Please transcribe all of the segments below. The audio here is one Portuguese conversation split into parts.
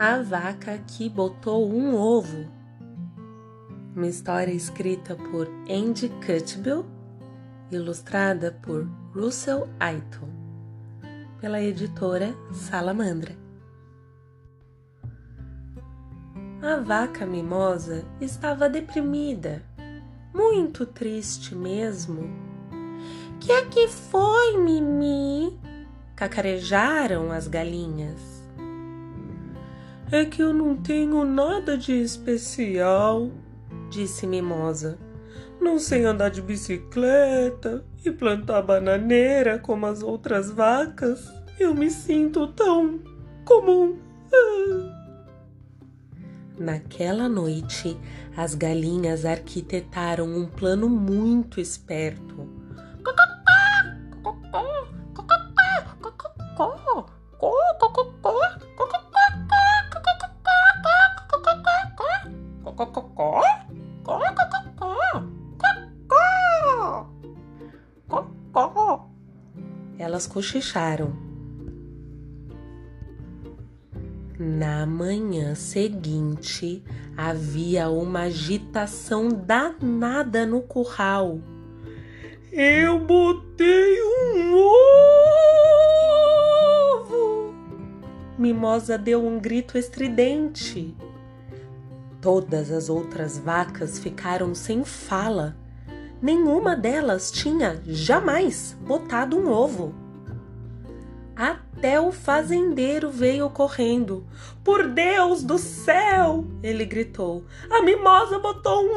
A vaca que botou um ovo. Uma história escrita por Andy Cutbill, ilustrada por Russell Aiton, pela editora Salamandra. A vaca mimosa estava deprimida, muito triste mesmo. Que é que foi, Mimi? Cacarejaram as galinhas. É que eu não tenho nada de especial, disse Mimosa. Não sei andar de bicicleta e plantar bananeira como as outras vacas. Eu me sinto tão comum. Naquela noite, as galinhas arquitetaram um plano muito esperto. Elas cochicharam. Na manhã seguinte, havia uma agitação danada no curral. Eu botei um ovo! Mimosa deu um grito estridente. Todas as outras vacas ficaram sem fala. Nenhuma delas tinha jamais botado um ovo. Até o fazendeiro veio correndo. Por Deus do céu! ele gritou. A mimosa botou um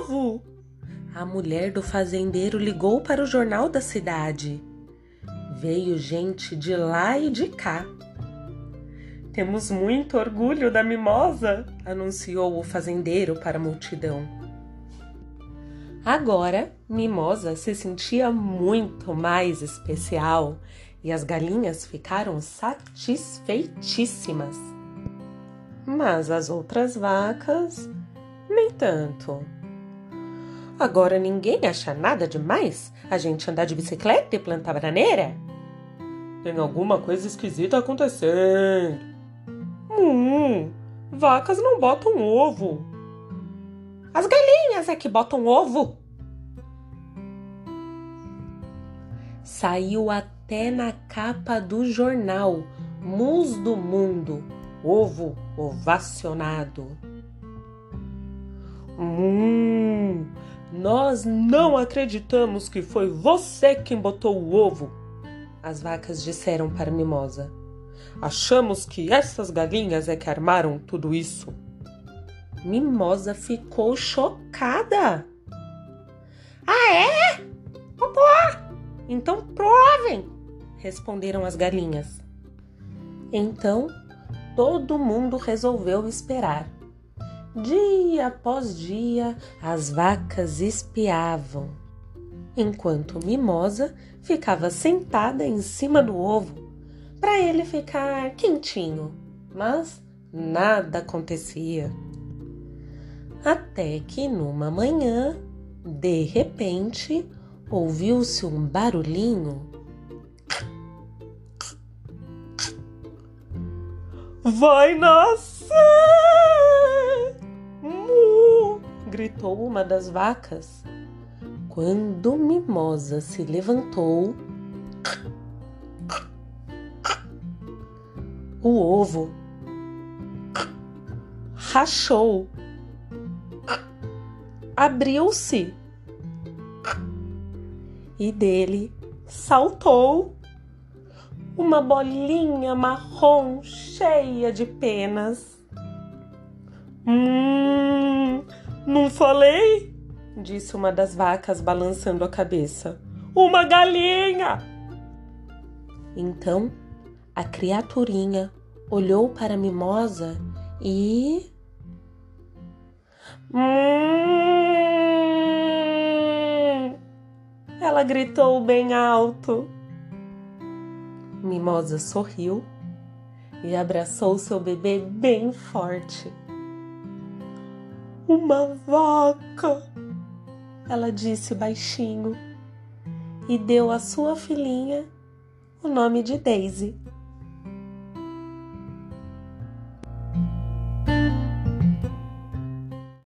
ovo! A mulher do fazendeiro ligou para o jornal da cidade. Veio gente de lá e de cá. Temos muito orgulho da mimosa, anunciou o fazendeiro para a multidão. Agora, Mimosa se sentia muito mais especial e as galinhas ficaram satisfeitíssimas. Mas as outras vacas, nem tanto. Agora ninguém acha nada demais a gente andar de bicicleta e plantar bananeira? Tem alguma coisa esquisita acontecendo. Hum, vacas não botam ovo. As galinhas é que botam ovo. Saiu até na capa do jornal Mus do Mundo, ovo ovacionado. Hum, nós não acreditamos que foi você quem botou o ovo, as vacas disseram para Mimosa. Achamos que essas galinhas é que armaram tudo isso. Mimosa ficou chocada. Ah, é? Popó! Então provem! responderam as galinhas. Então todo mundo resolveu esperar. Dia após dia, as vacas espiavam, enquanto Mimosa ficava sentada em cima do ovo para ele ficar quentinho, mas nada acontecia. Até que numa manhã, de repente, ouviu-se um barulhinho. Vai nascer! Mu! gritou uma das vacas. Quando Mimosa se levantou, o ovo rachou, abriu-se e dele saltou uma bolinha marrom cheia de penas. Hum, não falei? disse uma das vacas balançando a cabeça. Uma galinha! Então a criaturinha olhou para a mimosa e. Hum, ela gritou bem alto. Mimosa sorriu e abraçou seu bebê bem forte. Uma vaca, ela disse baixinho e deu à sua filhinha o nome de Daisy.